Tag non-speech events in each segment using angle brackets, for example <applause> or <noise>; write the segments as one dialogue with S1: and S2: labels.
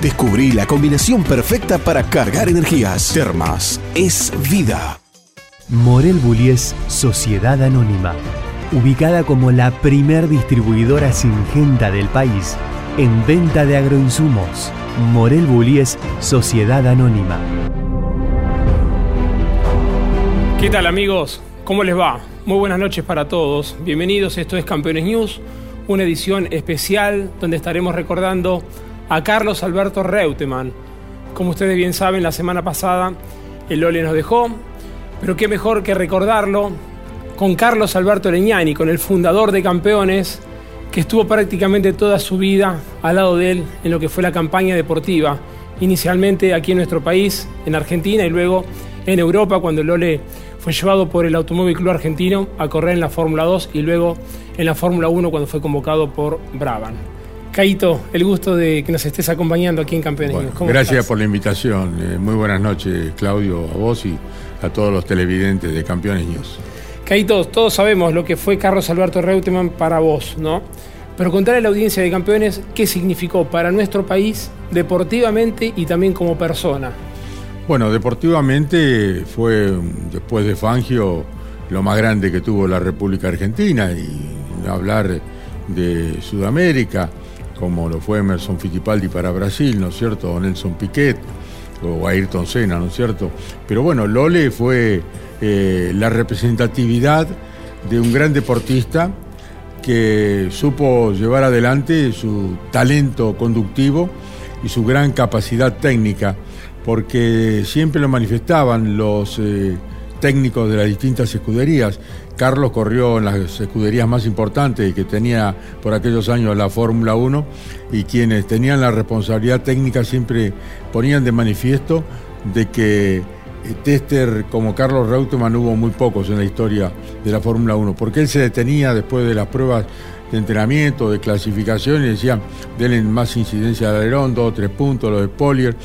S1: Descubrí la combinación perfecta para cargar energías. Termas es vida.
S2: Morel Bullies Sociedad Anónima, ubicada como la primer distribuidora singenta del país en venta de agroinsumos. Morel Bullies Sociedad Anónima.
S3: ¿Qué tal amigos? ¿Cómo les va? Muy buenas noches para todos. Bienvenidos, esto es Campeones News, una edición especial donde estaremos recordando a Carlos Alberto Reutemann. Como ustedes bien saben, la semana pasada el Lole nos dejó, pero qué mejor que recordarlo con Carlos Alberto Leñani, con el fundador de Campeones, que estuvo prácticamente toda su vida al lado de él en lo que fue la campaña deportiva, inicialmente aquí en nuestro país, en Argentina, y luego en Europa, cuando el Lole fue llevado por el Automóvil Club Argentino a correr en la Fórmula 2 y luego en la Fórmula 1 cuando fue convocado por Brabham. Caito, el gusto de que nos estés acompañando aquí en Campeones.
S4: gracias por la invitación. Eh, muy buenas noches, Claudio, a vos y a todos los televidentes de Campeones News.
S3: Caito, todos sabemos lo que fue Carlos Alberto Reutemann para vos, ¿no? Pero contarle a la audiencia de Campeones qué significó para nuestro país deportivamente y también como persona.
S4: Bueno, deportivamente fue, después de Fangio, lo más grande que tuvo la República Argentina y hablar de Sudamérica como lo fue Emerson Fittipaldi para Brasil, ¿no es cierto? O Nelson Piquet o Ayrton Senna, ¿no es cierto? Pero bueno, Lole fue eh, la representatividad de un gran deportista que supo llevar adelante su talento conductivo y su gran capacidad técnica, porque siempre lo manifestaban los eh, técnicos de las distintas escuderías. Carlos corrió en las escuderías más importantes que tenía por aquellos años la Fórmula 1 y quienes tenían la responsabilidad técnica siempre ponían de manifiesto de que eh, tester como Carlos Reutemann hubo muy pocos en la historia de la Fórmula 1, porque él se detenía después de las pruebas de entrenamiento, de clasificación y decía, denle más incidencia de alerón, dos o tres puntos, los spoilers,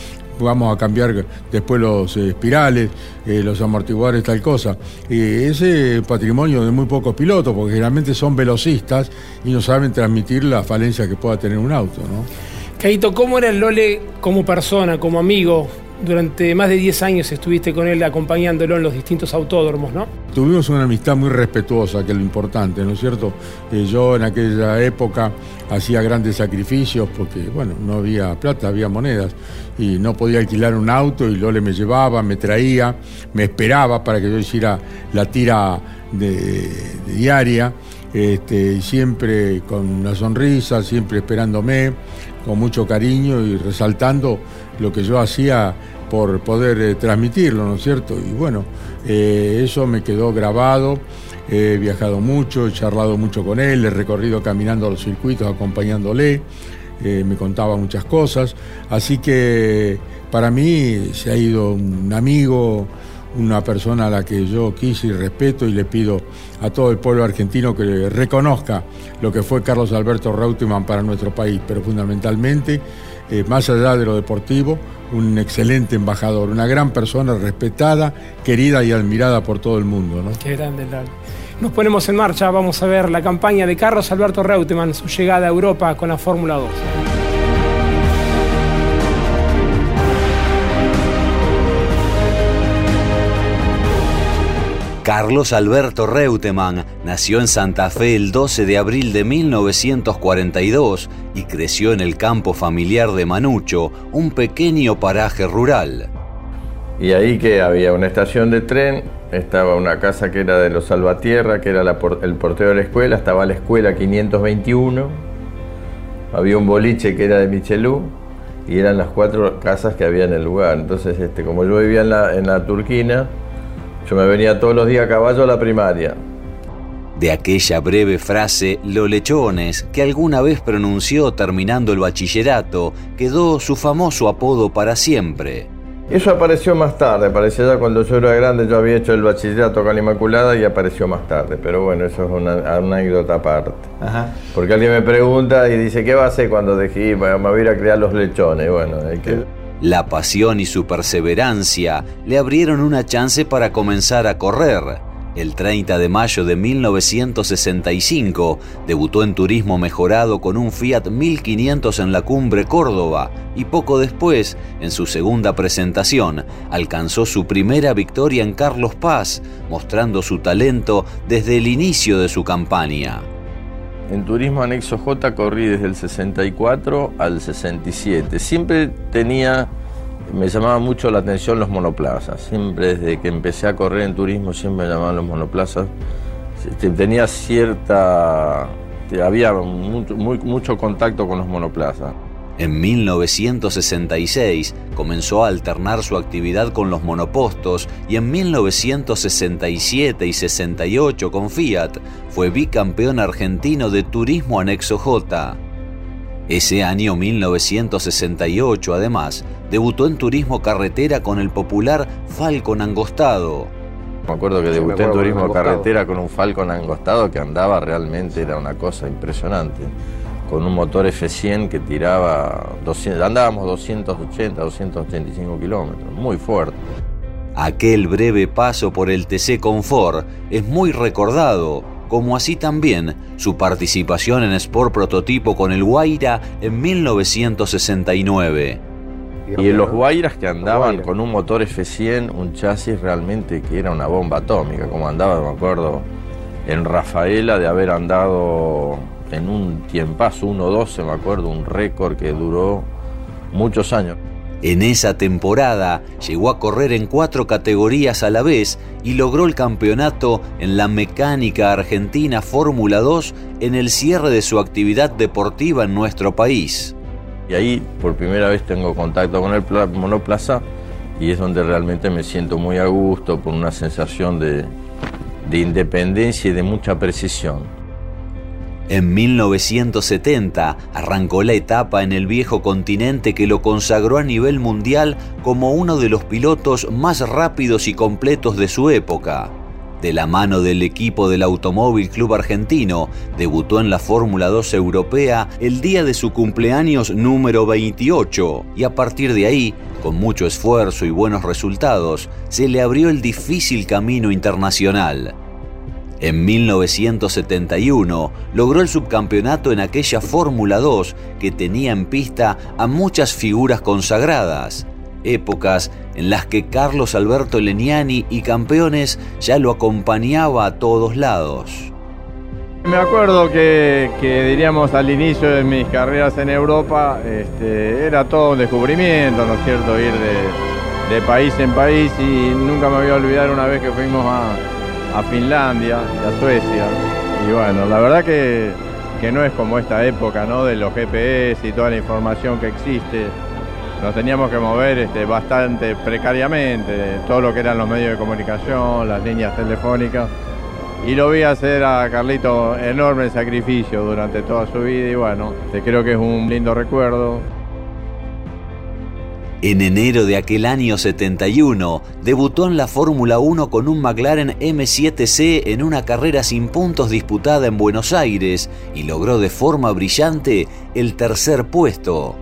S4: vamos a cambiar después los eh, espirales, eh, los amortiguadores, tal cosa. ese patrimonio de muy pocos pilotos, porque generalmente son velocistas y no saben transmitir la falencia que pueda tener un auto. ¿no?
S3: Caito, ¿cómo era el Lole como persona, como amigo? Durante más de 10 años estuviste con él acompañándolo en los distintos autódromos, ¿no?
S4: Tuvimos una amistad muy respetuosa, que es lo importante, ¿no es cierto? Yo en aquella época hacía grandes sacrificios porque, bueno, no había plata, había monedas y no podía alquilar un auto y Lole me llevaba, me traía, me esperaba para que yo hiciera la tira diaria, este, siempre con una sonrisa, siempre esperándome, con mucho cariño y resaltando lo que yo hacía por poder eh, transmitirlo, ¿no es cierto? Y bueno, eh, eso me quedó grabado, he viajado mucho, he charlado mucho con él, he recorrido caminando los circuitos acompañándole, eh, me contaba muchas cosas, así que para mí se ha ido un amigo, una persona a la que yo quise y respeto y le pido a todo el pueblo argentino que reconozca lo que fue Carlos Alberto Reutemann para nuestro país, pero fundamentalmente, eh, más allá de lo deportivo, un excelente embajador, una gran persona respetada, querida y admirada por todo el mundo.
S3: Qué grande, Nos ponemos en marcha, vamos a ver la campaña de Carlos Alberto Reutemann, su llegada a Europa con la Fórmula 2.
S5: Carlos Alberto Reutemann nació en Santa Fe el 12 de abril de 1942 y creció en el campo familiar de Manucho, un pequeño paraje rural.
S6: Y ahí que había una estación de tren, estaba una casa que era de los Salvatierra, que era el portero de la escuela, estaba la escuela 521, había un boliche que era de Michelú y eran las cuatro casas que había en el lugar. Entonces, este, como yo vivía en la, en la Turquina, yo me venía todos los días a caballo a la primaria.
S5: De aquella breve frase, lo lechones, que alguna vez pronunció terminando el bachillerato, quedó su famoso apodo para siempre.
S6: Eso apareció más tarde, apareció ya cuando yo era grande, yo había hecho el bachillerato con la Inmaculada y apareció más tarde, pero bueno, eso es una, anécdota aparte. Porque alguien me pregunta y dice, ¿qué va a hacer cuando dejé, me voy a ir a criar los lechones? Bueno, hay que...
S5: La pasión y su perseverancia le abrieron una chance para comenzar a correr. El 30 de mayo de 1965 debutó en turismo mejorado con un Fiat 1500 en la cumbre Córdoba y poco después, en su segunda presentación, alcanzó su primera victoria en Carlos Paz, mostrando su talento desde el inicio de su campaña.
S6: En Turismo Anexo J corrí desde el 64 al 67. Siempre tenía, me llamaba mucho la atención los monoplazas. Siempre desde que empecé a correr en turismo siempre me llamaban los monoplazas. Este, tenía cierta, había mucho contacto con los monoplazas.
S5: En 1966 comenzó a alternar su actividad con los monopostos y en 1967 y 68 con Fiat fue bicampeón argentino de Turismo Anexo J. Ese año 1968 además debutó en Turismo Carretera con el popular Falcon Angostado.
S6: Me acuerdo que debuté en Turismo Carretera con un Falcon Angostado que andaba realmente, era una cosa impresionante con un motor F100 que tiraba, 200, andábamos 280, 285 kilómetros, muy fuerte.
S5: Aquel breve paso por el TC Confort es muy recordado, como así también su participación en Sport Prototipo con el Guaira en 1969.
S6: Y en los Guairas que andaban con un motor F100, un chasis realmente que era una bomba atómica, como andaba, me acuerdo, en Rafaela de haber andado en un tiempazo 1.12, me acuerdo, un récord que duró muchos años.
S5: En esa temporada llegó a correr en cuatro categorías a la vez y logró el campeonato en la mecánica argentina Fórmula 2 en el cierre de su actividad deportiva en nuestro país.
S6: Y ahí por primera vez tengo contacto con el monoplaza y es donde realmente me siento muy a gusto por una sensación de, de independencia y de mucha precisión.
S5: En 1970 arrancó la etapa en el viejo continente que lo consagró a nivel mundial como uno de los pilotos más rápidos y completos de su época. De la mano del equipo del Automóvil Club Argentino, debutó en la Fórmula 2 europea el día de su cumpleaños número 28 y a partir de ahí, con mucho esfuerzo y buenos resultados, se le abrió el difícil camino internacional. En 1971 logró el subcampeonato en aquella Fórmula 2 que tenía en pista a muchas figuras consagradas, épocas en las que Carlos Alberto Leniani y campeones ya lo acompañaba a todos lados.
S7: Me acuerdo que, diríamos al inicio de mis carreras en Europa este, era todo un descubrimiento, ¿no es cierto? Ir de, de país en país y nunca me voy a olvidar una vez que fuimos a, a Finlandia a Suecia. Y bueno, la verdad que, no es como esta época, ¿no? De los GPS y toda la información que existe. Nos teníamos que mover este, bastante precariamente, todo lo que eran los medios de comunicación, las líneas telefónicas. Y lo vi hacer a Carlito enorme sacrificio durante toda su vida y bueno, te creo que es un lindo recuerdo.
S5: En enero de aquel año 71, debutó en la Fórmula 1 con un McLaren M7C en una carrera sin puntos disputada en Buenos Aires y logró de forma brillante el tercer puesto.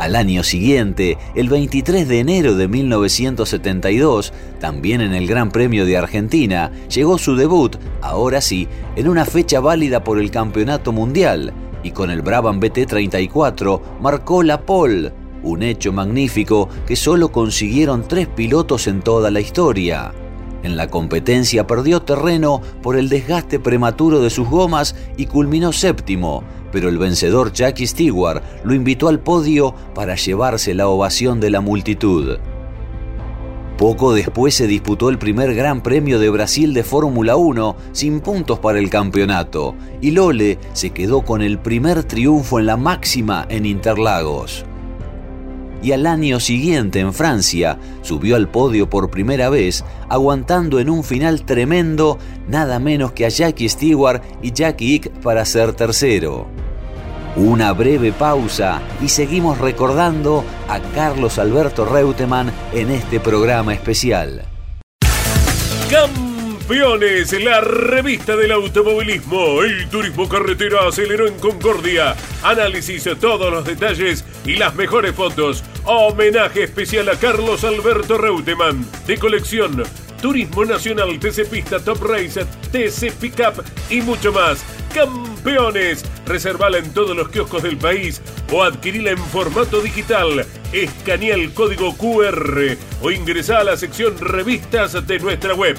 S5: Al año siguiente, el 23 de enero de 1972, también en el Gran Premio de Argentina, llegó su debut, ahora sí, en una fecha válida por el Campeonato Mundial, y con el Brabham BT34 marcó la pole un hecho magnífico que solo consiguieron tres pilotos en toda la historia. En la competencia perdió terreno por el desgaste prematuro de sus gomas y culminó séptimo, pero el vencedor Jackie Stewart lo invitó al podio para llevarse la ovación de la multitud. Poco después se disputó el primer Gran Premio de Brasil de Fórmula 1 sin puntos para el campeonato y Lole se quedó con el primer triunfo en la máxima en Interlagos y al año siguiente en Francia subió al podio por primera vez, aguantando en un final tremendo nada menos que a Jackie Stewart y Jackie Ick para ser tercero. Una breve pausa y seguimos recordando a Carlos Alberto Reutemann en este programa especial.
S8: Campeones, la revista del automovilismo. El turismo carretera aceleró en Concordia. Análisis, todos los detalles y las mejores fotos. Homenaje especial a Carlos Alberto Reutemann. De colección, Turismo Nacional, TC Pista, Top Race, TC Pickup y mucho más. Campeones. Reservala en todos los kioscos del país o adquirila en formato digital. Escanea el código QR o ingresa a la sección revistas de nuestra web.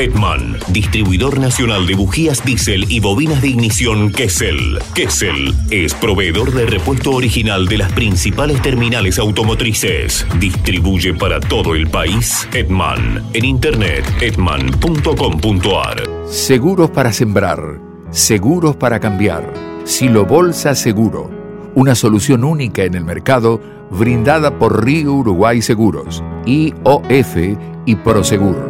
S9: Edman, distribuidor nacional de bujías diésel y bobinas de ignición Kessel. Kessel es proveedor de repuesto original de las principales terminales automotrices. Distribuye para todo el país Edman. En internet edman.com.ar.
S10: Seguros para sembrar. Seguros para cambiar. Silo Bolsa Seguro. Una solución única en el mercado brindada por Río Uruguay Seguros, IOF y Prosegur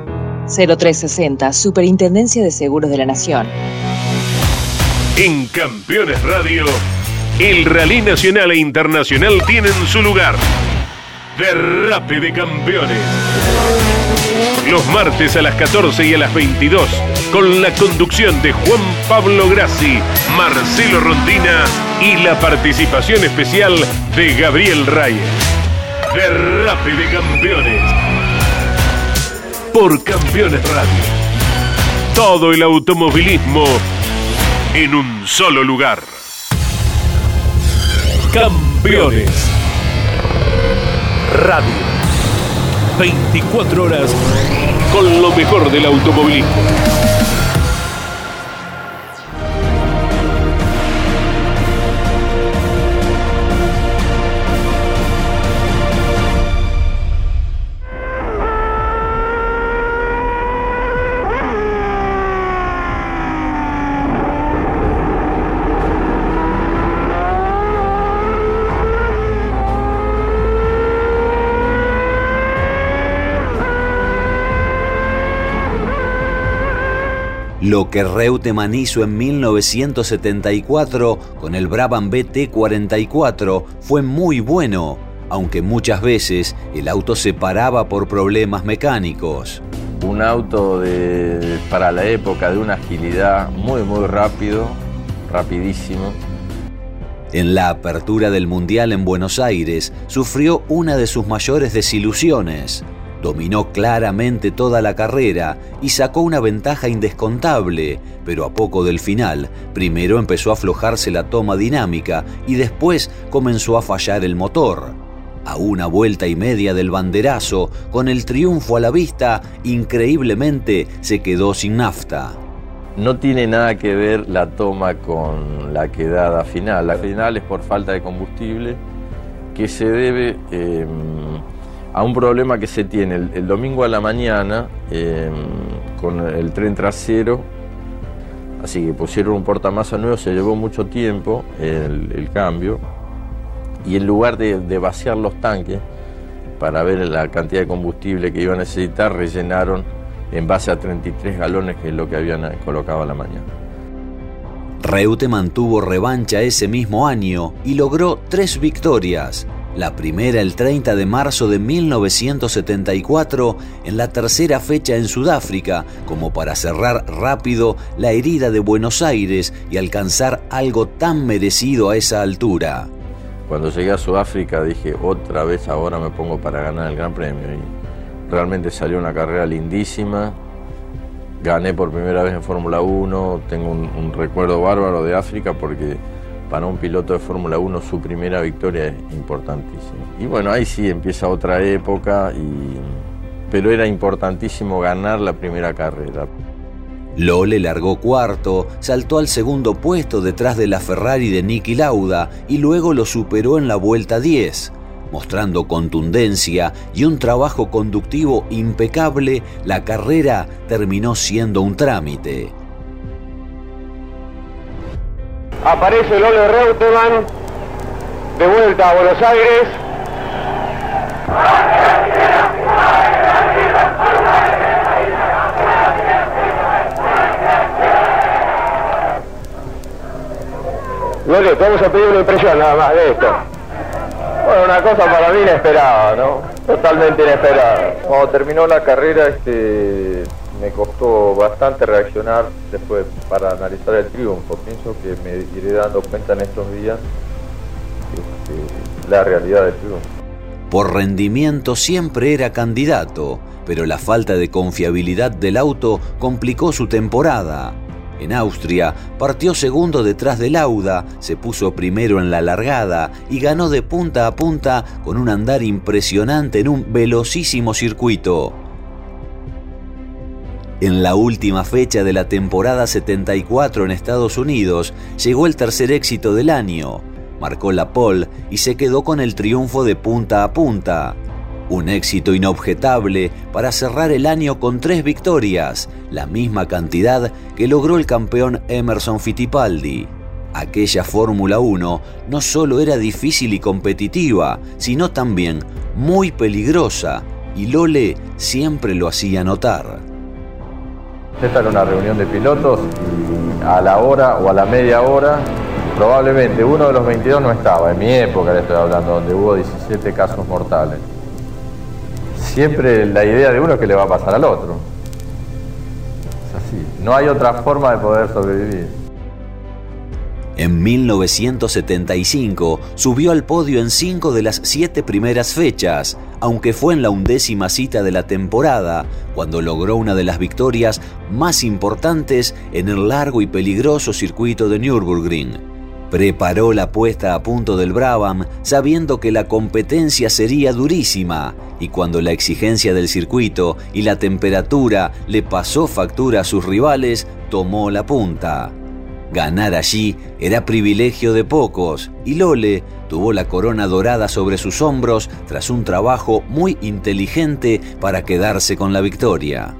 S11: 0360, Superintendencia de Seguros de la Nación.
S8: En Campeones Radio, el Rally Nacional e Internacional tienen su lugar. Derrape de Campeones. Los martes a las 14 y a las 22, con la conducción de Juan Pablo Grassi, Marcelo Rondina y la participación especial de Gabriel Reyes. Derrape de Campeones por Campeones Radio. Todo el automovilismo en un solo lugar. Campeones Radio. 24 horas con lo mejor del automovilismo.
S5: Lo que Reutemann hizo en 1974 con el Brabham BT44 fue muy bueno, aunque muchas veces el auto se paraba por problemas mecánicos.
S6: Un auto para la época de una agilidad muy muy rápido, rapidísimo.
S5: En la apertura del Mundial en Buenos Aires sufrió una de sus mayores desilusiones. Dominó claramente toda la carrera y sacó una ventaja indescontable, pero a poco del final, primero empezó a aflojarse la toma dinámica y después comenzó a fallar el motor. A una vuelta y media del banderazo, con el triunfo a la vista, increíblemente se quedó sin nafta.
S6: No tiene nada que ver la toma con la quedada final. La final es por falta de combustible que se debe em, a un problema que se tiene el, domingo a la mañana em, con el tren trasero. Así que pusieron un portamasa nuevo, se llevó mucho tiempo el, cambio. Y en lugar de, de vaciar los tanques para ver la cantidad de combustible que iba a necesitar, rellenaron en base a 33 galones que es lo que habían colocado a la mañana.
S5: Reute mantuvo revancha ese mismo año y logró tres victorias. La primera el 30 de marzo de 1974 en la tercera fecha en Sudáfrica, como para cerrar rápido la herida de Buenos Aires y alcanzar algo tan merecido a esa altura.
S6: Cuando llegué a Sudáfrica dije, otra vez ahora me pongo para ganar el Gran Premio. Realmente salió una carrera lindísima. Gané por primera vez en Fórmula 1. Tengo un, recuerdo bárbaro de África porque para un piloto de Fórmula 1 su primera victoria es importantísima. Y bueno, ahí sí empieza otra época, pero era importantísimo ganar la primera carrera.
S5: Lole largó cuarto, saltó al segundo puesto detrás de la Ferrari de Niki Lauda y luego lo superó en la vuelta 10. Mostrando contundencia y un trabajo conductivo impecable, la carrera terminó siendo un trámite.
S12: Aparece Lole Reutemann de vuelta a Buenos Aires. Lole, vamos a pedir una impresión nada más de esto. Bueno, una cosa para mí inesperada, ¿no? Totalmente inesperada. Cuando terminó la carrera, este, me costó bastante reaccionar después para analizar el triunfo. Pienso que me iré dando cuenta en estos días este, la realidad del triunfo.
S5: Por rendimiento siempre era candidato, pero la falta de confiabilidad del auto complicó su temporada. En Austria partió segundo detrás de Lauda, se puso primero en la largada y ganó de punta a punta con un andar impresionante en un velocísimo circuito. En la última fecha de la temporada 74 en Estados Unidos llegó el tercer éxito del año. Marcó la pole y se quedó con el triunfo de punta a punta. Un éxito inobjetable para cerrar el año con tres victorias, la misma cantidad que logró el campeón Emerson Fittipaldi. Aquella Fórmula 1 no solo era difícil y competitiva, sino también muy peligrosa, y Lole siempre lo hacía notar.
S6: Esta era una reunión de pilotos a la hora o a la media hora, probablemente uno de los 22 no estaba, en mi época le estoy hablando, donde hubo 17 casos mortales siempre la idea de uno es que le va a pasar al otro. Es así. No hay otra forma de poder sobrevivir.
S5: En 1975 subió al podio en cinco de las siete primeras fechas, aunque fue en la undécima cita de la temporada cuando logró una de las victorias más importantes en el largo y peligroso circuito de Nürburgring. Preparó la puesta a punto del Brabham sabiendo que la competencia sería durísima y cuando la exigencia del circuito y la temperatura le pasó factura a sus rivales, tomó la punta. Ganar allí era privilegio de pocos y Lole tuvo la corona dorada sobre sus hombros tras un trabajo muy inteligente para quedarse con la victoria.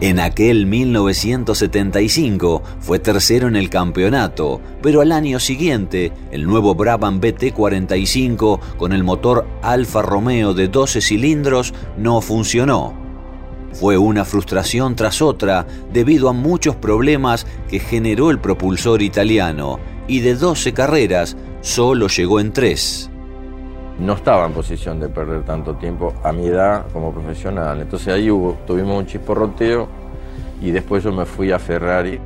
S5: En aquel 1975 fue tercero en el campeonato, pero al año siguiente el nuevo Brabham BT45 con el motor Alfa Romeo de 12 cilindros no funcionó. Fue una frustración tras otra debido a muchos problemas que generó el propulsor italiano y de 12 carreras solo llegó en 3
S6: no estaba en posición de perder tanto tiempo a mi edad como profesional. Entonces ahí tuvimos un chisporroteo y después yo me fui a Ferrari.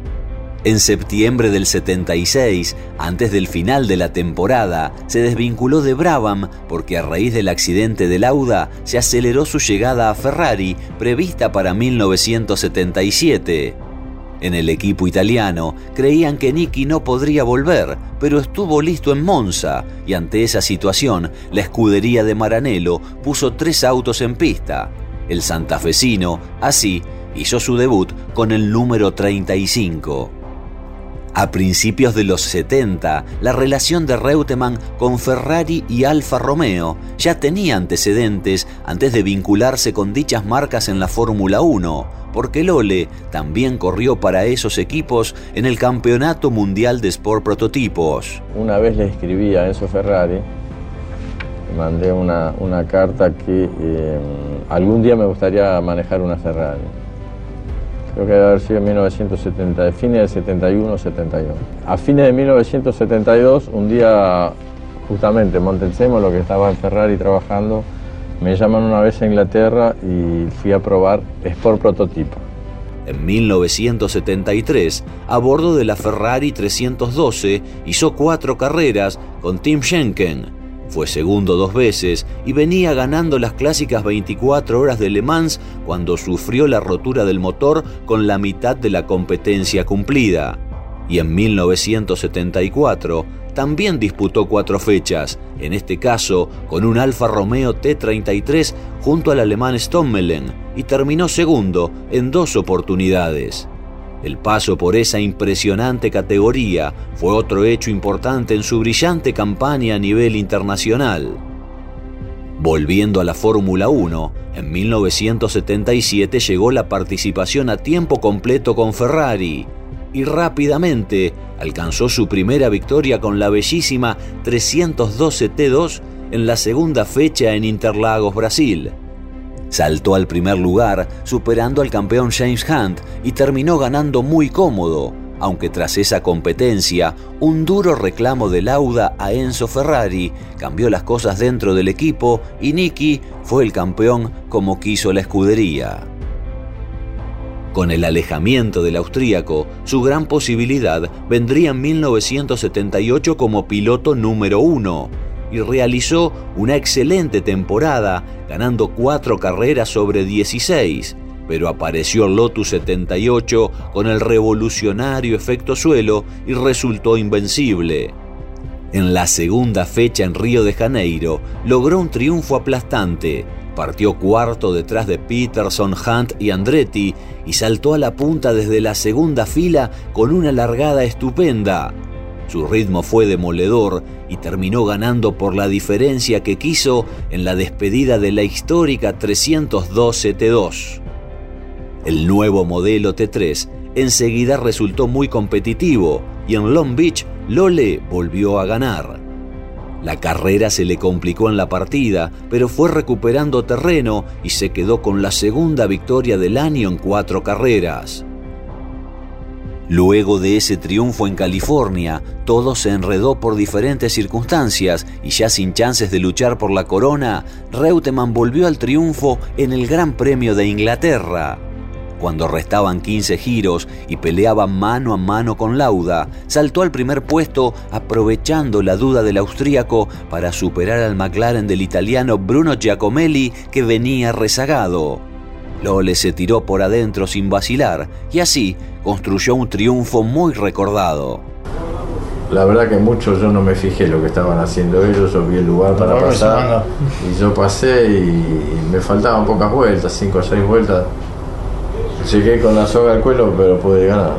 S5: En septiembre del 76, antes del final de la temporada, se desvinculó de Brabham porque a raíz del accidente del Lauda se aceleró su llegada a Ferrari prevista para 1977. En el equipo italiano creían que Nicky no podría volver, pero estuvo listo en Monza y ante esa situación la escudería de Maranello puso tres autos en pista. El santafesino, así, hizo su debut con el número 35. A principios de los 70, la relación de Reutemann con Ferrari y Alfa Romeo ya tenía antecedentes antes de vincularse con dichas marcas en la Fórmula 1, porque Lole también corrió para esos equipos en el Campeonato Mundial de Sport Prototipos.
S6: Una vez le escribí a Enzo Ferrari, mandé una, carta que eh, algún día me gustaría manejar una Ferrari creo que debe haber sido en 1970, fines del 71 71. A fines de 1972, un día justamente Montezemo, lo que estaba en Ferrari trabajando, me llaman una vez a Inglaterra y fui a probar Sport Prototipo.
S5: En 1973, a bordo de la Ferrari 312, hizo cuatro carreras con Tim Schenken, fue segundo dos veces y venía ganando las clásicas 24 horas de Le Mans cuando sufrió la rotura del motor con la mitad de la competencia cumplida. Y en 1974 también disputó cuatro fechas, en este caso con un Alfa Romeo T33 junto al alemán Stommelen, y terminó segundo en dos oportunidades. El paso por esa impresionante categoría fue otro hecho importante en su brillante campaña a nivel internacional. Volviendo a la Fórmula 1, en 1977 llegó la participación a tiempo completo con Ferrari y rápidamente alcanzó su primera victoria con la bellísima 312 T2 en la segunda fecha en Interlagos, Brasil. Saltó al primer lugar, superando al campeón James Hunt y terminó ganando muy cómodo, aunque tras esa competencia, un duro reclamo de Lauda a Enzo Ferrari cambió las cosas dentro del equipo y Nicky fue el campeón como quiso la escudería. Con el alejamiento del austríaco, su gran posibilidad vendría en 1978 como piloto número uno, y realizó una excelente temporada, ganando cuatro carreras sobre 16, pero apareció Lotus 78 con el revolucionario efecto suelo y resultó invencible. En la segunda fecha en Río de Janeiro logró un triunfo aplastante, partió cuarto detrás de Peterson, Hunt y Andretti y saltó a la punta desde la segunda fila con una largada estupenda. Su ritmo fue demoledor y terminó ganando por la diferencia que quiso en la despedida de la histórica 312 T2. El nuevo modelo T3 enseguida resultó muy competitivo y en Long Beach Lole volvió a ganar. La carrera se le complicó en la partida, pero fue recuperando terreno y se quedó con la segunda victoria del año en cuatro carreras. Luego de ese triunfo en California, todo se enredó por diferentes circunstancias y ya sin chances de luchar por la corona, Reutemann volvió al triunfo en el Gran Premio de Inglaterra. Cuando restaban 15 giros y peleaba mano a mano con Lauda, saltó al primer puesto aprovechando la duda del austríaco para superar al McLaren del italiano Bruno Giacomelli que venía rezagado. Lole se tiró por adentro sin vacilar y así construyó un triunfo muy recordado.
S6: La verdad que mucho yo no me fijé lo que estaban haciendo ellos, yo vi el lugar para pasar y yo pasé y, me faltaban pocas vueltas, cinco o seis vueltas. Llegué con la soga al cuello pero pude ganar.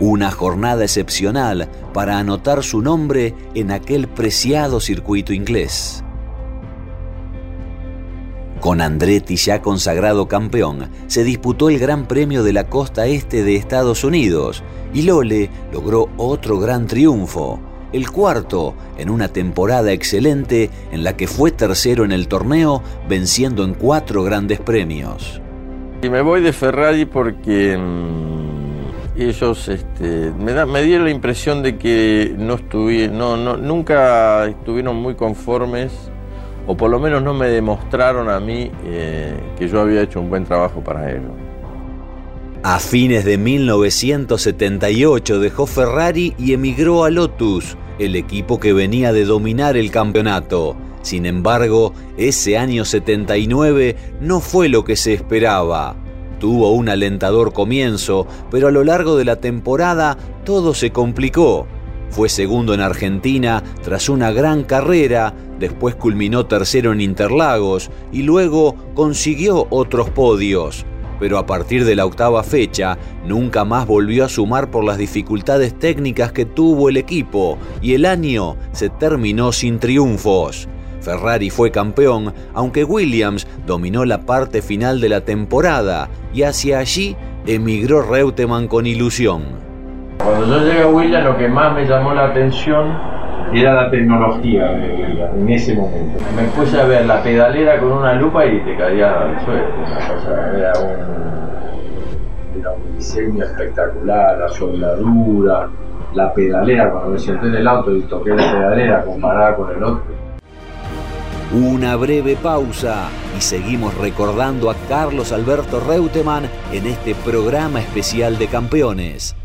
S5: Una jornada excepcional para anotar su nombre en aquel preciado circuito inglés. Con Andretti ya consagrado campeón, se disputó el Gran Premio de la Costa Este de Estados Unidos y Lole logró otro gran triunfo, el cuarto en una temporada excelente en la que fue tercero en el torneo, venciendo en cuatro grandes premios.
S6: Y me voy de Ferrari porque mm, ellos este, me, dieron la impresión de que no, nunca estuvieron muy conformes o por lo menos no me demostraron a mí eh, que yo había hecho un buen trabajo para ellos.
S5: A fines de 1978 dejó Ferrari y emigró a Lotus, el equipo que venía de dominar el campeonato. Sin embargo, ese año 79 no fue lo que se esperaba. Tuvo un alentador comienzo, pero a lo largo de la temporada todo se complicó. Fue segundo en Argentina tras una gran carrera, después culminó tercero en Interlagos y luego consiguió otros podios pero a partir de la octava fecha nunca más volvió a sumar por las dificultades técnicas que tuvo el equipo y el año se terminó sin triunfos. Ferrari fue campeón, aunque Williams dominó la parte final de la temporada y hacia allí emigró Reutemann con ilusión.
S6: Cuando yo llegué a Williams lo que más me llamó la atención era la tecnología de Williams en ese momento. Me puse a ver la pedalera con una lupa y te caía al suelo. era, un, era un diseño espectacular, la soldadura, la pedalera. Cuando me senté en el auto y toqué la pedalera comparada con el otro.
S5: Una breve pausa y seguimos recordando a Carlos Alberto Reutemann en este programa especial de campeones.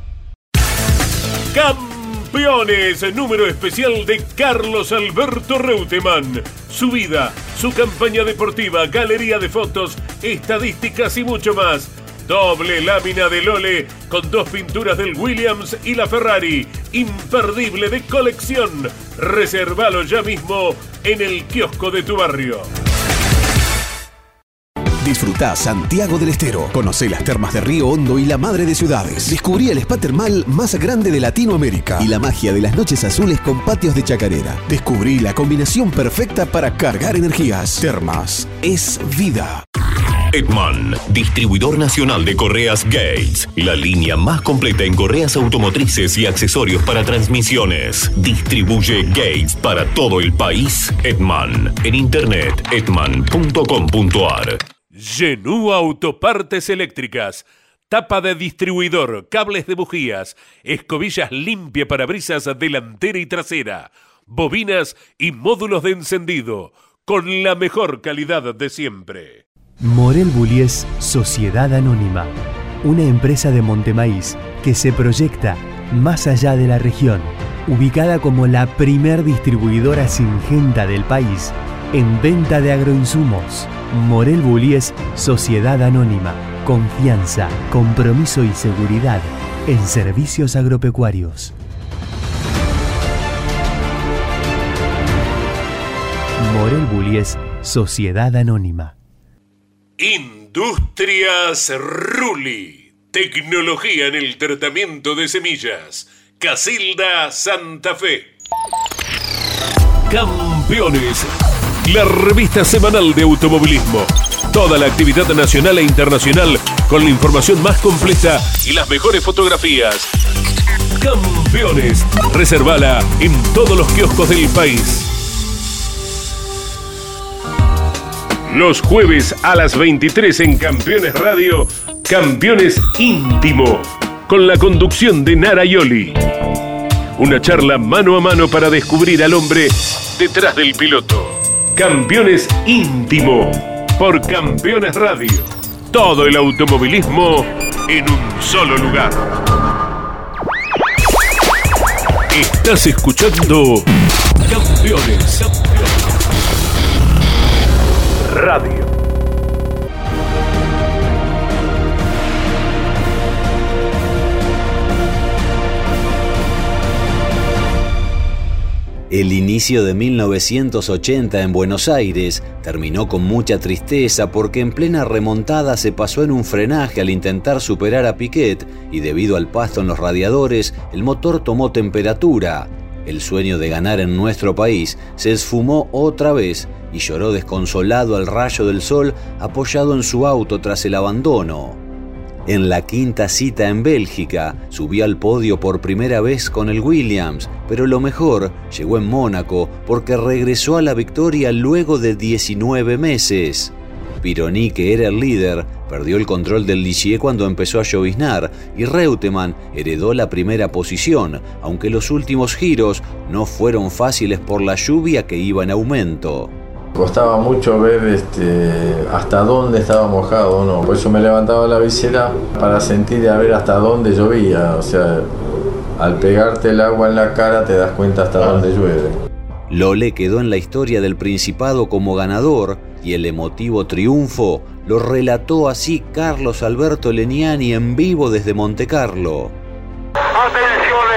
S8: Campeones, número especial de Carlos Alberto Reutemann. Su vida, su campaña deportiva, galería de fotos, estadísticas y mucho más. Doble lámina de Lole con dos pinturas del Williams y la Ferrari. Imperdible de colección. Reservalo ya mismo en el kiosco de tu barrio.
S1: Disfruta Santiago del Estero. Conoce las termas de Río Hondo y la madre de ciudades. Descubrí el spa termal más grande de Latinoamérica y la magia de las noches azules con patios de chacarera. Descubrí la combinación perfecta para cargar energías. Termas es vida.
S9: Edman, distribuidor nacional de correas Gates, la línea más completa en correas automotrices y accesorios para transmisiones. Distribuye Gates para todo el país. Edman, en internet edman.com.ar.
S8: Genú Autopartes Eléctricas. Tapa de distribuidor, cables de bujías, escobillas limpia para brisas delantera y trasera, bobinas y módulos de encendido, con la mejor calidad de siempre.
S2: Morel Bullies Sociedad Anónima, una empresa de Montemaíz que se proyecta más allá de la región, ubicada como la primer distribuidora singenta del país en venta de agroinsumos. Morel Bullies Sociedad Anónima. Confianza, compromiso y seguridad en servicios agropecuarios. Morel Bullies Sociedad Anónima.
S8: Industrias Ruli. Tecnología en el tratamiento de semillas. Casilda Santa Fe. Campeones la revista semanal de automovilismo. Toda la actividad nacional e internacional con la información más completa y las mejores fotografías. Campeones, reservala en todos los kioscos del país. Los jueves a las 23 en Campeones Radio, Campeones Íntimo, con la conducción de Nara Yoli. Una charla mano a mano para descubrir al hombre detrás del piloto. Campeones Íntimo por Campeones Radio. Todo el automovilismo en un solo lugar. Estás escuchando Campeones Radio.
S5: El inicio de 1980 en Buenos Aires terminó con mucha tristeza porque en plena remontada se pasó en un frenaje al intentar superar a Piquet y debido al pasto en los radiadores el motor tomó temperatura. El sueño de ganar en nuestro país se esfumó otra vez y lloró desconsolado al rayo del sol apoyado en su auto tras el abandono. En la quinta cita en Bélgica subió al podio por primera vez con el Williams, pero lo mejor llegó en Mónaco porque regresó a la victoria luego de 19 meses. Pironi, que era el líder, perdió el control del Ligier cuando empezó a lloviznar y Reutemann heredó la primera posición, aunque los últimos giros no fueron fáciles por la lluvia que iba en aumento.
S6: Costaba mucho ver este, hasta dónde estaba mojado o no. Por eso me levantaba la visera para sentir y a ver hasta dónde llovía. O sea, al pegarte el agua en la cara te das cuenta hasta dónde llueve.
S5: Lole quedó en la historia del Principado como ganador y el emotivo triunfo lo relató así Carlos Alberto Leniani en vivo desde Montecarlo.
S13: Atención,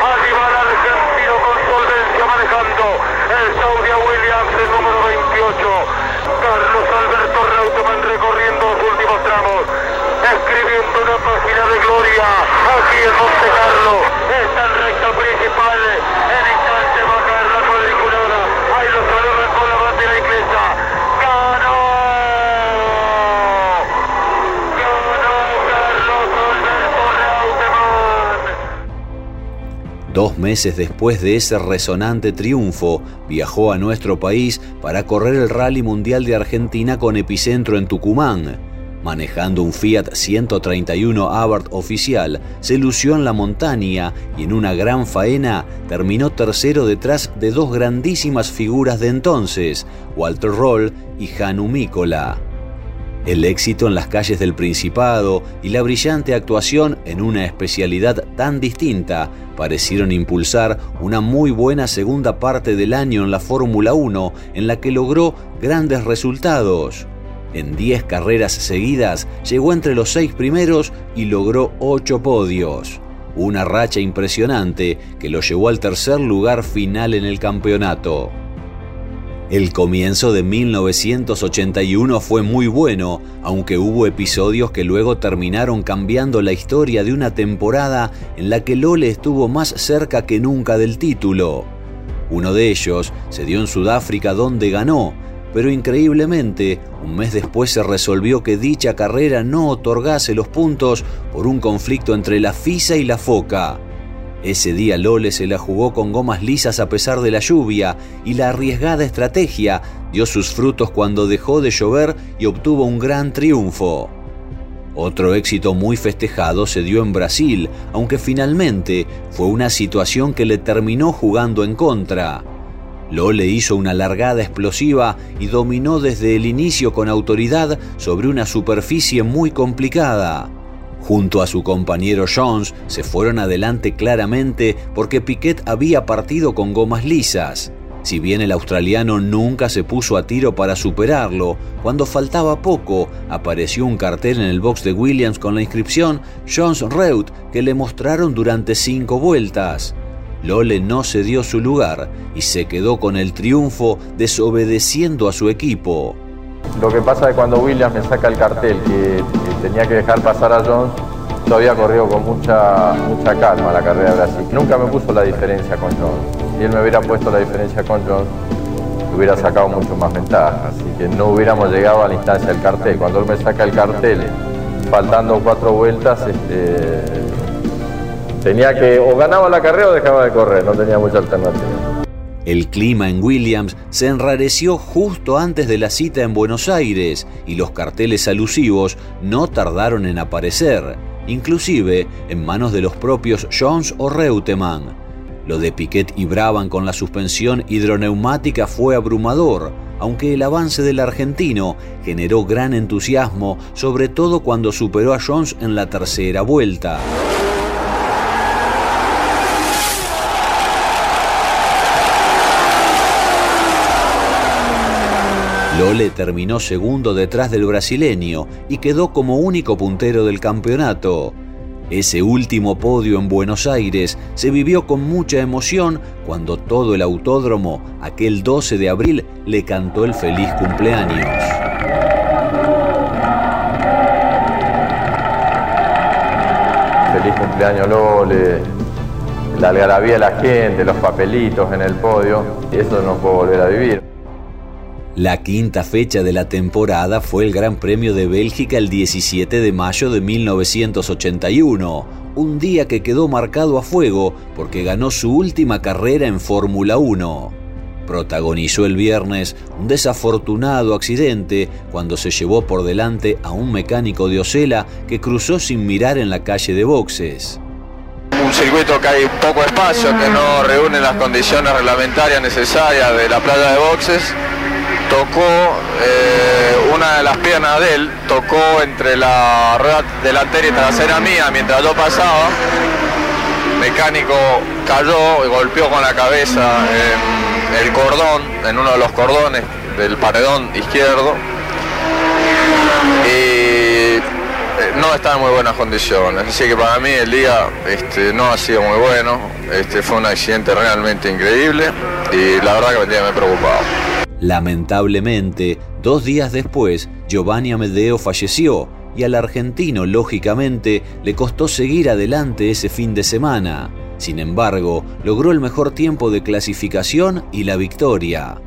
S13: arriba el argentino con solvencia manejando el Saudia Williams, el número 28. Carlos Alberto Reutemann recorriendo los últimos tramos, escribiendo una página de gloria aquí en Monte Carlo. Esta en recta principal, en instante va a caer la cuadriculada. Ahí lo saludan con la bandera inglesa. ¡Ganó! ¡Ganó Carlos Alberto Reutemann!
S5: Dos meses después de ese resonante triunfo, viajó a nuestro país para correr el Rally Mundial de Argentina con epicentro en Tucumán. Manejando un Fiat 131 Abarth oficial, se lució en la montaña y en una gran faena terminó tercero detrás de dos grandísimas figuras de entonces, Walter Roll y Hanu Mícola. El éxito en las calles del Principado y la brillante actuación en una especialidad tan distinta parecieron impulsar una muy buena segunda parte del año en la Fórmula 1 en la que logró grandes resultados. En 10 carreras seguidas llegó entre los seis primeros y logró 8 podios. Una racha impresionante que lo llevó al tercer lugar final en el campeonato. El comienzo de 1981 fue muy bueno, aunque hubo episodios que luego terminaron cambiando la historia de una temporada en la que Lole estuvo más cerca que nunca del título. Uno de ellos se dio en Sudáfrica donde ganó, pero increíblemente, un mes después se resolvió que dicha carrera no otorgase los puntos por un conflicto entre la FISA y la FOCA. Ese día Lole se la jugó con gomas lisas a pesar de la lluvia y la arriesgada estrategia dio sus frutos cuando dejó de llover y obtuvo un gran triunfo. Otro éxito muy festejado se dio en Brasil, aunque finalmente fue una situación que le terminó jugando en contra. Lole hizo una largada explosiva y dominó desde el inicio con autoridad sobre una superficie muy complicada. Junto a su compañero Jones se fueron adelante claramente porque Piquet había partido con gomas lisas. Si bien el australiano nunca se puso a tiro para superarlo, cuando faltaba poco apareció un cartel en el box de Williams con la inscripción Jones Reut que le mostraron durante cinco vueltas. Lole no cedió su lugar y se quedó con el triunfo desobedeciendo a su equipo.
S6: Lo que pasa es cuando Williams me saca el cartel que, que tenía que dejar pasar a Jones, todavía corrió con mucha, mucha calma la carrera de Brasil. Nunca me puso la diferencia con Jones. Si él me hubiera puesto la diferencia con Jones, hubiera sacado mucho más ventaja. Así que no hubiéramos llegado a la instancia del cartel. Cuando él me saca el cartel, faltando cuatro vueltas, este, tenía que o ganaba la carrera o dejaba de correr. No tenía mucha alternativa.
S5: El clima en Williams se enrareció justo antes de la cita en Buenos Aires y los carteles alusivos no tardaron en aparecer, inclusive en manos de los propios Jones o Reutemann. Lo de Piquet y Brabham con la suspensión hidroneumática fue abrumador, aunque el avance del argentino generó gran entusiasmo, sobre todo cuando superó a Jones en la tercera vuelta. Lole terminó segundo detrás del brasileño y quedó como único puntero del campeonato. Ese último podio en Buenos Aires se vivió con mucha emoción cuando todo el autódromo, aquel 12 de abril, le cantó el feliz cumpleaños.
S6: Feliz cumpleaños Lole, la algarabía de la gente, los papelitos en el podio, y eso no puedo volver a vivir.
S5: La quinta fecha de la temporada fue el Gran Premio de Bélgica el 17 de mayo de 1981, un día que quedó marcado a fuego porque ganó su última carrera en Fórmula 1. Protagonizó el viernes un desafortunado accidente cuando se llevó por delante a un mecánico de Osela que cruzó sin mirar en la calle de boxes.
S14: Un circuito que hay poco espacio, que no reúne las condiciones reglamentarias necesarias de la playa de boxes tocó eh, una de las piernas de él, tocó entre la rueda delantera y trasera mía mientras yo pasaba. mecánico cayó y golpeó con la cabeza en el cordón, en uno de los cordones del paredón izquierdo. Y eh, no está en muy buenas condiciones. Así que para mí el día este, no ha sido muy bueno. Este, fue un accidente realmente increíble y la verdad que me tiene preocupado.
S5: Lamentablemente, dos días después, Giovanni Amedeo falleció y al argentino, lógicamente, le costó seguir adelante ese fin de semana. Sin embargo, logró el mejor tiempo de clasificación y la victoria.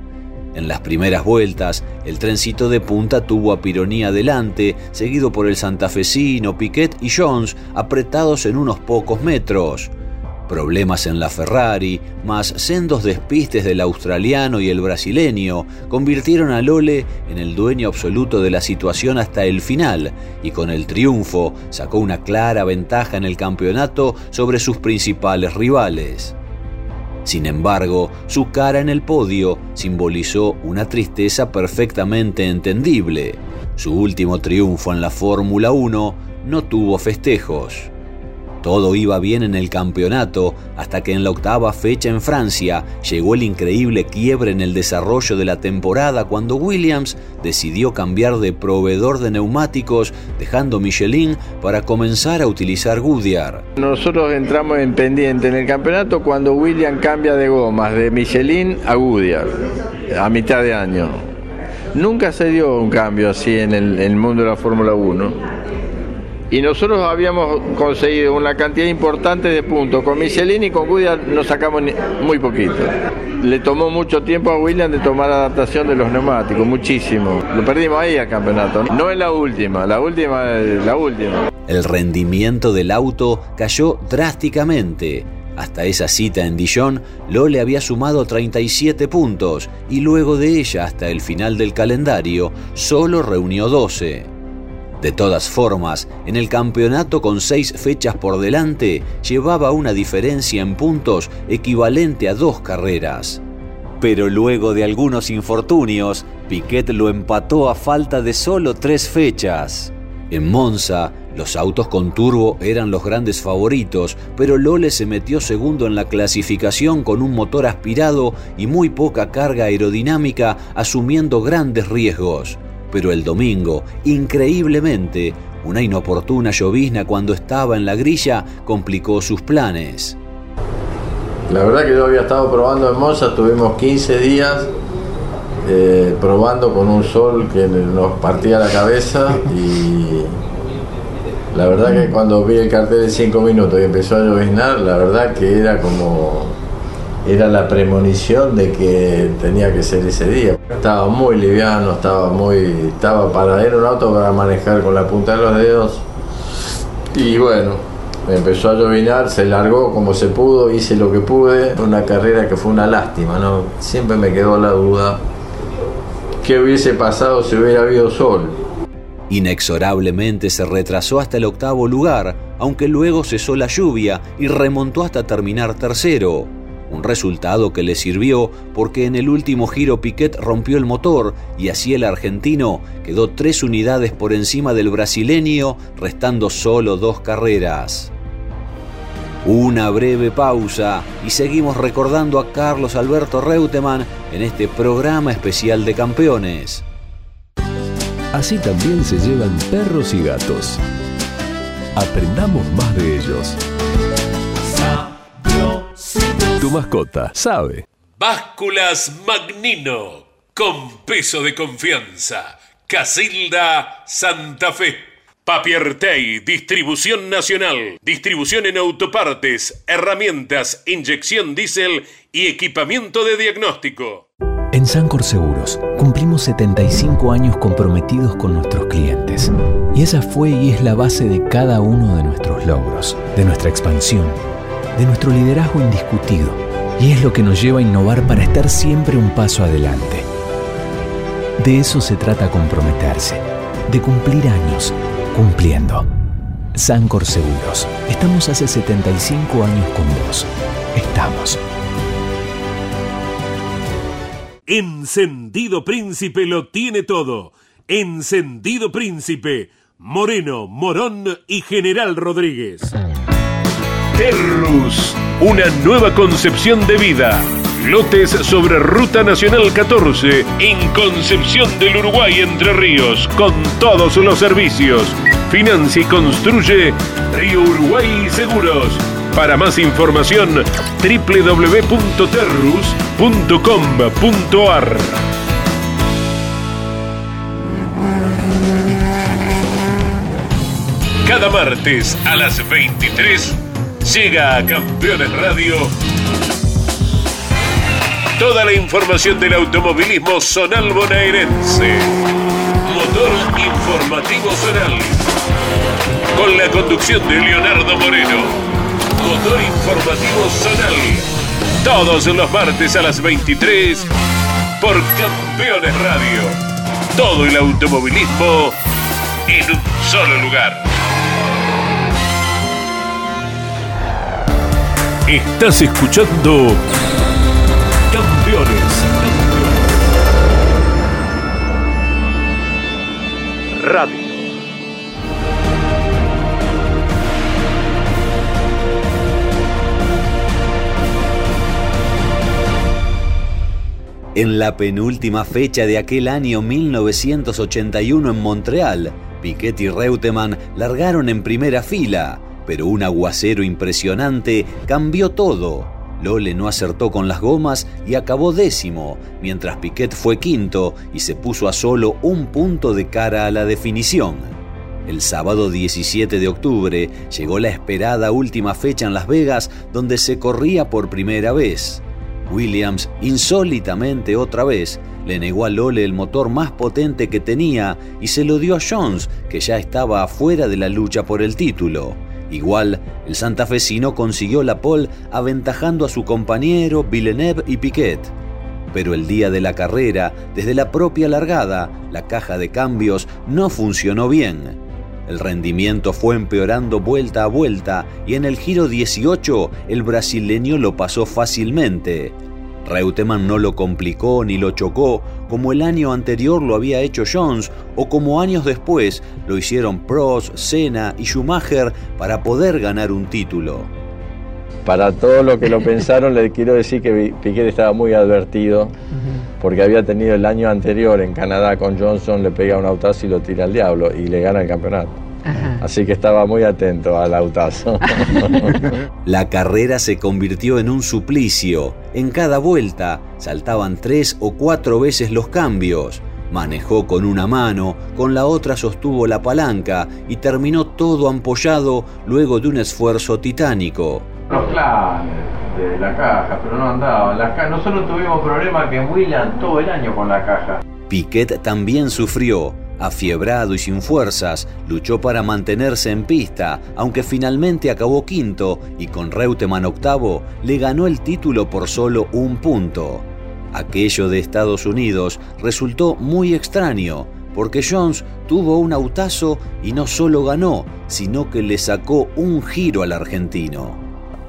S5: En las primeras vueltas, el trencito de punta tuvo a Pironía adelante, seguido por el santafesino, Piquet y Jones, apretados en unos pocos metros. Problemas en la Ferrari, más sendos despistes del australiano y el brasileño, convirtieron a Lole en el dueño absoluto de la situación hasta el final, y con el triunfo sacó una clara ventaja en el campeonato sobre sus principales rivales. Sin embargo, su cara en el podio simbolizó una tristeza perfectamente entendible. Su último triunfo en la Fórmula 1 no tuvo festejos. Todo iba bien en el campeonato hasta que en la octava fecha en Francia llegó el increíble quiebre en el desarrollo de la temporada cuando Williams decidió cambiar de proveedor de neumáticos dejando Michelin para comenzar a utilizar Goodyear.
S7: Nosotros entramos en pendiente en el campeonato cuando Williams cambia de gomas de Michelin a Goodyear a mitad de año. Nunca se dio un cambio así en el, en el mundo de la Fórmula 1 y nosotros habíamos conseguido una cantidad importante de puntos. Con Michelin y con Goodyear nos sacamos muy poquito. Le tomó mucho tiempo a William de tomar adaptación de los neumáticos, muchísimo. Lo perdimos ahí al campeonato. No es la última, la última es la última.
S5: El rendimiento del auto cayó drásticamente. Hasta esa cita en Dijon, Lole había sumado 37 puntos y luego de ella hasta el final del calendario solo reunió 12. De todas formas, en el campeonato con seis fechas por delante, llevaba una diferencia en puntos equivalente a dos carreras. Pero luego de algunos infortunios, Piquet lo empató a falta de solo tres fechas. En Monza, los autos con turbo eran los grandes favoritos, pero Lole se metió segundo en la clasificación con un motor aspirado y muy poca carga aerodinámica, asumiendo grandes riesgos pero el domingo, increíblemente, una inoportuna llovizna cuando estaba en la grilla complicó sus planes.
S6: La verdad que yo había estado probando en Monza, tuvimos 15 días eh, probando con un sol que nos partía la cabeza y la verdad que cuando vi el cartel de 5 minutos y empezó a lloviznar, la verdad que era como era la premonición de que tenía que ser ese día. Estaba muy liviano, estaba muy. estaba para. era un auto para manejar con la punta de los dedos. Y bueno, empezó a llovinar, se largó como se pudo, hice lo que pude. Una carrera que fue una lástima, ¿no? Siempre me quedó la duda. ¿Qué hubiese pasado si hubiera habido sol?
S5: Inexorablemente se retrasó hasta el octavo lugar, aunque luego cesó la lluvia y remontó hasta terminar tercero un resultado que le sirvió porque en el último giro Piquet rompió el motor y así el argentino quedó tres unidades por encima del brasileño, restando solo dos carreras. Una breve pausa y seguimos recordando a Carlos Alberto Reutemann en este programa especial de campeones.
S2: Así también se llevan perros y gatos. Aprendamos más de ellos tu mascota sabe.
S8: Básculas Magnino, con peso de confianza. Casilda Santa Fe. Papiertei, distribución nacional, distribución en autopartes, herramientas, inyección diésel y equipamiento de diagnóstico.
S2: En Sancor Seguros cumplimos 75 años comprometidos con nuestros clientes. Y esa fue y es la base de cada uno de nuestros logros, de nuestra expansión de nuestro liderazgo indiscutido y es lo que nos lleva a innovar para estar siempre un paso adelante. De eso se trata comprometerse, de cumplir años, cumpliendo. Sancor Seguros, estamos hace 75 años con vos. Estamos.
S8: Encendido Príncipe lo tiene todo. Encendido Príncipe, Moreno, Morón y General Rodríguez. Terrus, una nueva concepción de vida. Lotes sobre Ruta Nacional 14 en Concepción del Uruguay Entre Ríos, con todos los servicios. Financia y construye Río Uruguay Seguros. Para más información, www.terrus.com.ar. Cada martes a las 23 llega a Campeones Radio toda la información del automovilismo zonal bonaerense. Motor informativo zonal. Con la conducción de Leonardo Moreno. Motor informativo zonal. Todos los martes a las 23 por Campeones Radio. Todo el automovilismo en un solo lugar. Estás escuchando Campeones. Radio.
S5: En la penúltima fecha de aquel año 1981 en Montreal, Piquet y Reutemann largaron en primera fila, pero un aguacero impresionante cambió todo. Lole no acertó con las gomas y acabó décimo, mientras Piquet fue quinto y se puso a solo un punto de cara a la definición. El sábado 17 de octubre llegó la esperada última fecha en Las Vegas donde se corría por primera vez. Williams, insólitamente otra vez, le negó a Lole el motor más potente que tenía y se lo dio a Jones, que ya estaba afuera de la lucha por el título. Igual, el santafesino consiguió la pole aventajando a su compañero Villeneuve y Piquet. Pero el día de la carrera, desde la propia largada, la caja de cambios no funcionó bien. El rendimiento fue empeorando vuelta a vuelta y en el giro 18 el brasileño lo pasó fácilmente. Reutemann no lo complicó ni lo chocó como el año anterior lo había hecho Jones o como años después lo hicieron Prost, Senna y Schumacher para poder ganar un título.
S6: Para todos los que lo pensaron, les quiero decir que Piquet estaba muy advertido porque había tenido el año anterior en Canadá con Johnson, le pega un autazo y lo tira al diablo y le gana el campeonato. Así que estaba muy atento al autazo. <laughs>
S5: La carrera se convirtió en un suplicio. En cada vuelta saltaban tres o cuatro veces los cambios. Manejó con una mano, con la otra sostuvo la palanca y terminó todo ampollado luego de un esfuerzo titánico.
S6: Los clanes de la caja, pero no andaban. Las Nosotros tuvimos problemas que William todo el año con la caja.
S5: Piquet también sufrió. Afiebrado y sin fuerzas, luchó para mantenerse en pista, aunque finalmente acabó quinto y con Reutemann octavo le ganó el título por solo un punto. Aquello de Estados Unidos resultó muy extraño, porque Jones tuvo un autazo y no solo ganó, sino que le sacó un giro al argentino.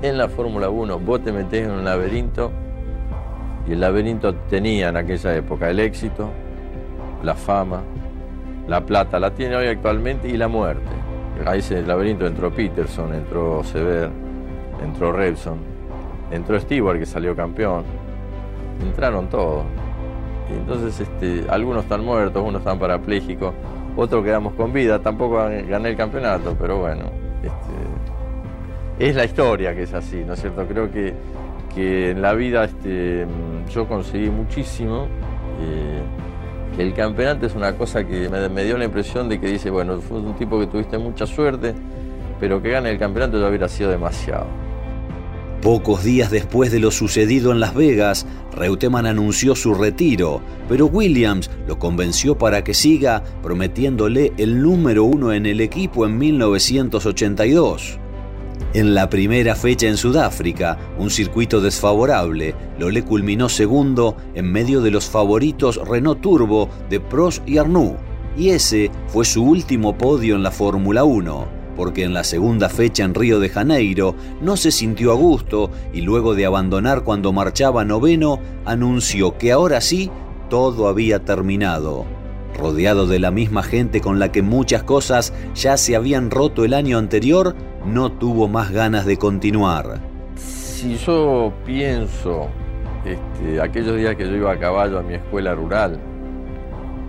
S6: En la Fórmula 1 vos te metés en un laberinto y el laberinto tenía en aquella época el éxito, la fama, la plata la tiene hoy actualmente y la muerte. Ahí en el laberinto entró Peterson, entró Sever, entró Revson, entró Stewart que salió campeón. Entraron todos. Entonces este, algunos están muertos, unos están parapléjicos, otros quedamos con vida. Tampoco gané el campeonato, pero bueno. Este, es la historia que es así, ¿no es cierto? Creo que, que en la vida este, yo conseguí muchísimo. Eh, el campeonato es una cosa que me, dio la impresión de que dice, bueno, fue un tipo que tuviste mucha suerte, pero que gane el campeonato ya hubiera sido demasiado.
S5: Pocos días después de lo sucedido en Las Vegas, Reutemann anunció su retiro, pero Williams lo convenció para que siga, prometiéndole el número uno en el equipo en 1982. En la primera fecha en Sudáfrica, un circuito desfavorable, Lole culminó segundo en medio de los favoritos Renault Turbo de Prost y Arnoux, y ese fue su último podio en la Fórmula 1. porque en la segunda fecha en Río de Janeiro no se sintió a gusto y luego de abandonar cuando marchaba noveno, anunció que ahora sí todo había terminado. Rodeado de la misma gente con la que muchas cosas ya se habían roto el año anterior, no tuvo más ganas de continuar.
S6: Si yo pienso este, aquellos días que yo iba a caballo a mi escuela rural,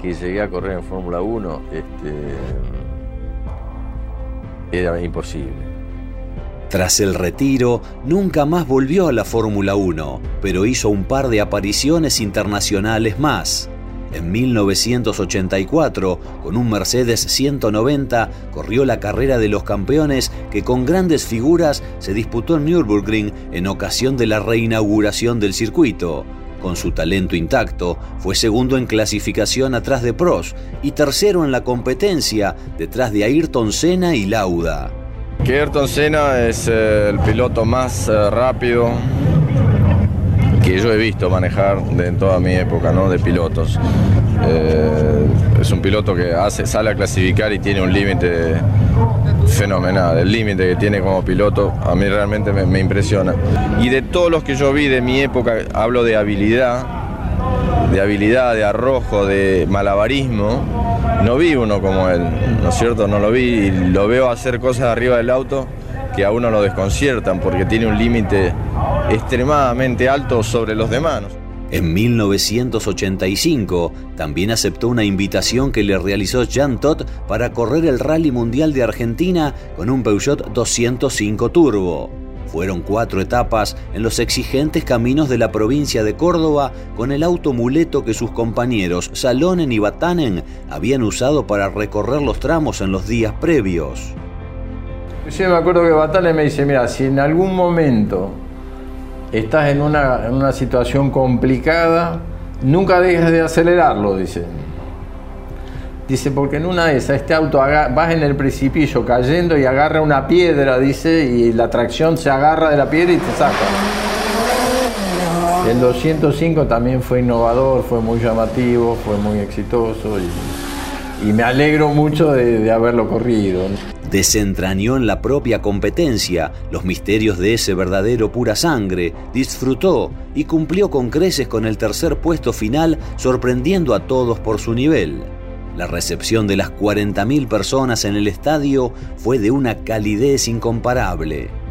S6: que llegué a correr en Fórmula 1, este, era imposible.
S5: Tras el retiro, nunca más volvió a la Fórmula 1, pero hizo un par de apariciones internacionales más. En 1984, con un Mercedes 190, corrió la carrera de los campeones que con grandes figuras se disputó en Nürburgring en ocasión de la reinauguración del circuito. Con su talento intacto, fue segundo en clasificación atrás de Prost y tercero en la competencia detrás de Ayrton Senna y Lauda.
S6: Que Ayrton Senna es eh, el piloto más eh, rápido que yo he visto manejar en toda mi época ¿no? de pilotos. Eh, es un piloto que hace, sale a clasificar y tiene un límite fenomenal. El límite que tiene como piloto a mí realmente me, impresiona. Y de todos los que yo vi de mi época, hablo de habilidad, de habilidad, de arrojo, de malabarismo, no vi uno como él, ¿no es cierto? No lo vi y lo veo hacer cosas arriba del auto que a uno lo desconciertan porque tiene un límite extremadamente alto sobre los demás.
S5: En 1985 también aceptó una invitación que le realizó Jean Todt para correr el Rally Mundial de Argentina con un Peugeot 205 Turbo. Fueron cuatro etapas en los exigentes caminos de la provincia de Córdoba con el auto muleto que sus compañeros Salonen y Batanen habían usado para recorrer los tramos en los días previos.
S6: Yo me acuerdo que Batale me dice, mira, si en algún momento estás en una, en una situación complicada, nunca dejes de acelerarlo, dice. Dice, porque en una de esas, este auto vas en el precipicio cayendo y agarra una piedra, dice, y la tracción se agarra de la piedra y te saca. El 205 también fue innovador, fue muy llamativo, fue muy exitoso y, me alegro mucho de haberlo corrido
S5: desentrañó en la propia competencia los misterios de ese verdadero pura sangre, disfrutó y cumplió con creces con el tercer puesto final, sorprendiendo a todos por su nivel. La recepción de las 40.000 personas en el estadio fue de una calidez incomparable.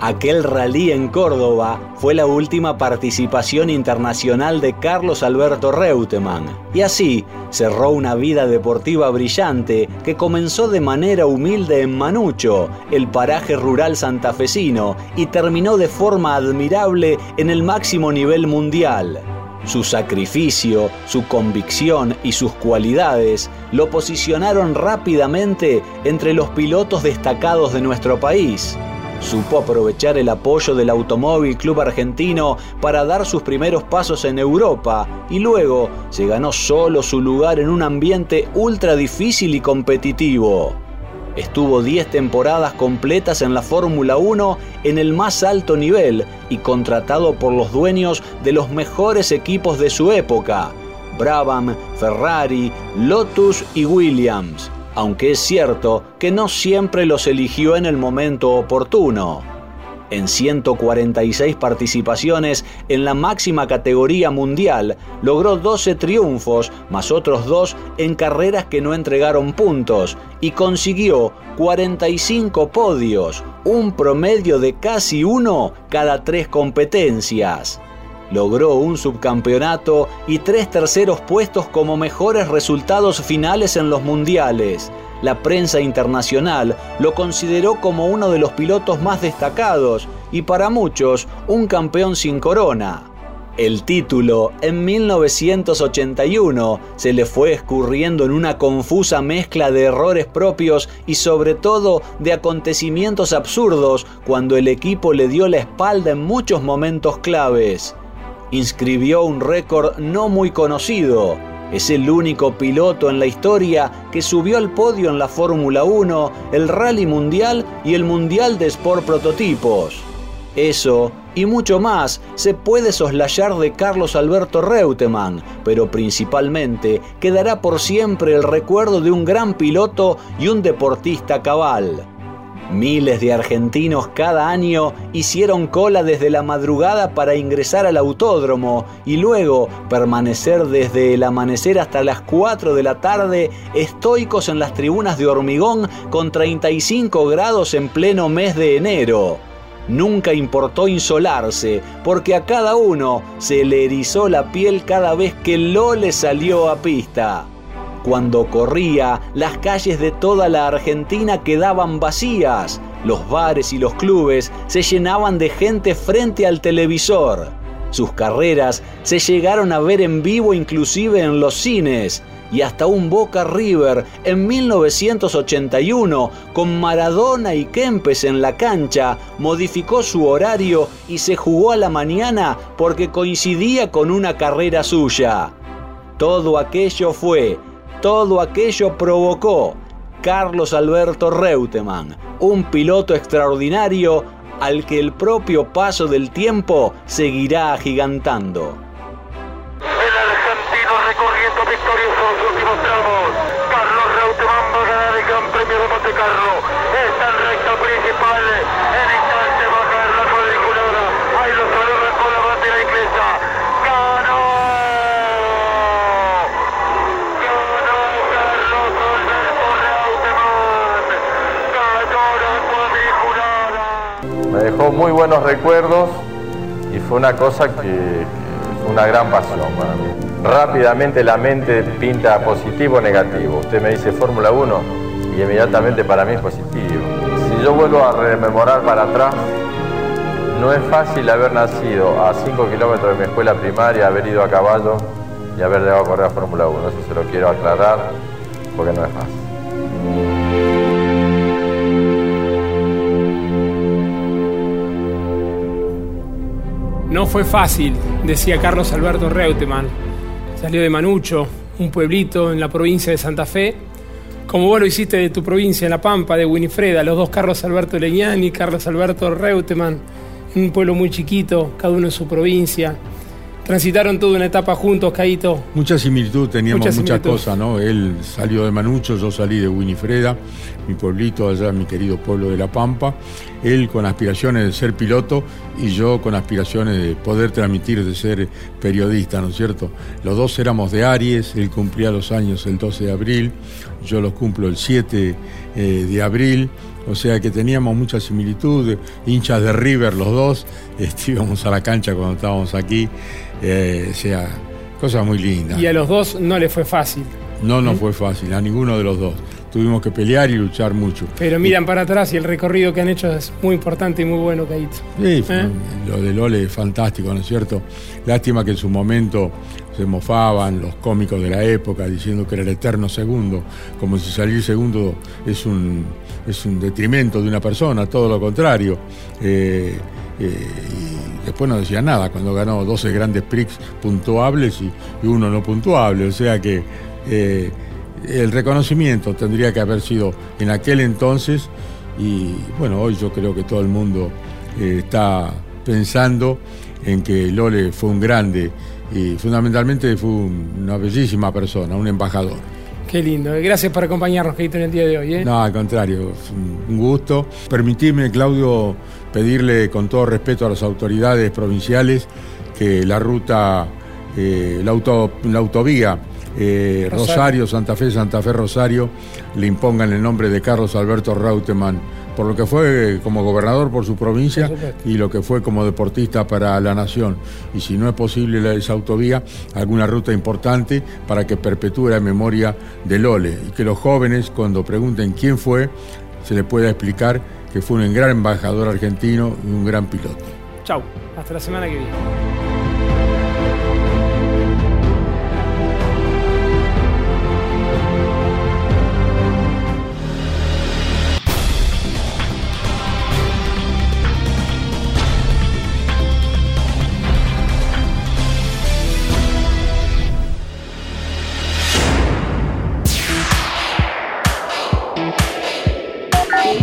S5: Aquel rally en Córdoba fue la última participación internacional de Carlos Alberto Reutemann y así cerró una vida deportiva brillante que comenzó de manera humilde en Manucho, el paraje rural santafesino, y terminó de forma admirable en el máximo nivel mundial. Su sacrificio, su convicción y sus cualidades lo posicionaron rápidamente entre los pilotos destacados de nuestro país. Supo aprovechar el apoyo del Automóvil Club Argentino para dar sus primeros pasos en Europa y luego se ganó solo su lugar en un ambiente ultra difícil y competitivo. Estuvo 10 temporadas completas en la Fórmula 1 en el más alto nivel y contratado por los dueños de los mejores equipos de su época, Brabham, Ferrari, Lotus y Williams aunque es cierto que no siempre los eligió en el momento oportuno. En 146 participaciones en la máxima categoría mundial, logró 12 triunfos, más otros dos en carreras que no entregaron puntos, y consiguió 45 podios, un promedio de casi uno cada tres competencias logró un subcampeonato y tres terceros puestos como mejores resultados finales en los mundiales. La prensa internacional lo consideró como uno de los pilotos más destacados y para muchos un campeón sin corona. El título en 1981 se le fue escurriendo en una confusa mezcla de errores propios y sobre todo de acontecimientos absurdos cuando el equipo le dio la espalda en muchos momentos claves inscribió un récord no muy conocido. Es el único piloto en la historia que subió al podio en la Fórmula 1, el Rally Mundial y el Mundial de Sport Prototipos. Eso y mucho más se puede soslayar de Carlos Alberto Reutemann, pero principalmente quedará por siempre el recuerdo de un gran piloto y un deportista cabal. Miles de argentinos cada año hicieron cola desde la madrugada para ingresar al autódromo y luego permanecer desde el amanecer hasta las 4 de la tarde estoicos en las tribunas de hormigón con 35 grados en pleno mes de enero. Nunca importó insolarse, porque a cada uno se le erizó la piel cada vez que Lole salió a pista. Cuando corría, las calles de toda la Argentina quedaban vacías, los bares y los clubes se llenaban de gente frente al televisor. Sus carreras se llegaron a ver en vivo inclusive en los cines y hasta un Boca River en 1981 con Maradona y Kempes en la cancha modificó su horario y se jugó a la mañana porque coincidía con una carrera suya. Todo aquello fue todo aquello provocó Carlos Alberto Reutemann, un piloto extraordinario al que el propio paso del tiempo seguirá agigantando.
S13: El argentino recorriendo victorioso sus últimos tramos. Carlos Reutemann va a ganar el Gran Premio de Monte Carlo.
S6: Dejó muy buenos recuerdos y fue una cosa que, fue una gran pasión para mí. Rápidamente la mente pinta positivo o negativo. Usted me dice Fórmula 1 y inmediatamente para mí es positivo. Si yo vuelvo a rememorar para atrás, no es fácil haber nacido a 5 kilómetros de mi escuela primaria, haber ido a caballo y haber llegado a correr a Fórmula 1. Eso se lo quiero aclarar porque no es fácil.
S3: No fue fácil, decía Carlos Alberto Reutemann. Salió de Manucho, un pueblito en la provincia de Santa Fe. Como vos lo hiciste de tu provincia, en La Pampa, de Winifreda, los dos Carlos Alberto Leñani, Carlos Alberto Reutemann, un pueblo muy chiquito, cada uno en su provincia. Transitaron toda una etapa juntos, Caito.
S4: Mucha similitud, teníamos
S3: Mucha
S4: muchas cosas, ¿no? Él salió de Manucho, yo salí de Winifreda, mi pueblito allá, mi querido pueblo de La Pampa. Él con aspiraciones de ser piloto y yo con aspiraciones de poder transmitir, de ser periodista, ¿no es cierto? Los dos éramos de Aries, él cumplía los años el 12 de abril, yo los cumplo el 7 eh, de abril. O sea que teníamos mucha similitud, hinchas de River los dos, este, <laughs> íbamos a la cancha cuando estábamos aquí, eh, o sea, cosas muy lindas.
S3: Y a los dos no le fue fácil.
S4: No nos fue fácil, a ninguno de los dos. Tuvimos que pelear y luchar mucho.
S3: Pero miran para atrás y el recorrido que han hecho es muy importante y muy bueno, Caito.
S4: Sí,
S3: ¿Eh?
S4: lo de Lole es fantástico, ¿no es cierto? Lástima que en su momento se mofaban los cómicos de la época diciendo que era el eterno segundo, como si salir segundo es un, es un detrimento de una persona, todo lo contrario. Eh, eh, y después no decía nada. Cuando ganó 12 grandes prix puntuables y, uno no puntuable, o sea que eh, el reconocimiento tendría que haber sido en aquel entonces. Y bueno, hoy yo creo que todo el mundo eh, está pensando en que Lole fue un grande y fundamentalmente fue un- una bellísima persona, un embajador.
S3: Qué lindo. Gracias por acompañarnos, Caito, en el día de hoy. ¿eh?
S4: No, al contrario, es un gusto. Permitirme, Claudio, pedirle con todo respeto a las autoridades provinciales que la ruta, eh, la, auto- la autovía eh,
S3: Rosario.
S4: Rosario, Santa Fe, Santa Fe, Rosario, le impongan el nombre de Carlos Alberto Reutemann, por lo que fue como gobernador por su provincia y lo que fue como deportista para la nación. Y si no es posible esa autovía, alguna ruta importante para que perpetúe la memoria de Lole y que los jóvenes, cuando pregunten quién fue, se les pueda explicar que fue un gran embajador argentino y un gran piloto.
S3: Chau. Hasta la semana que viene.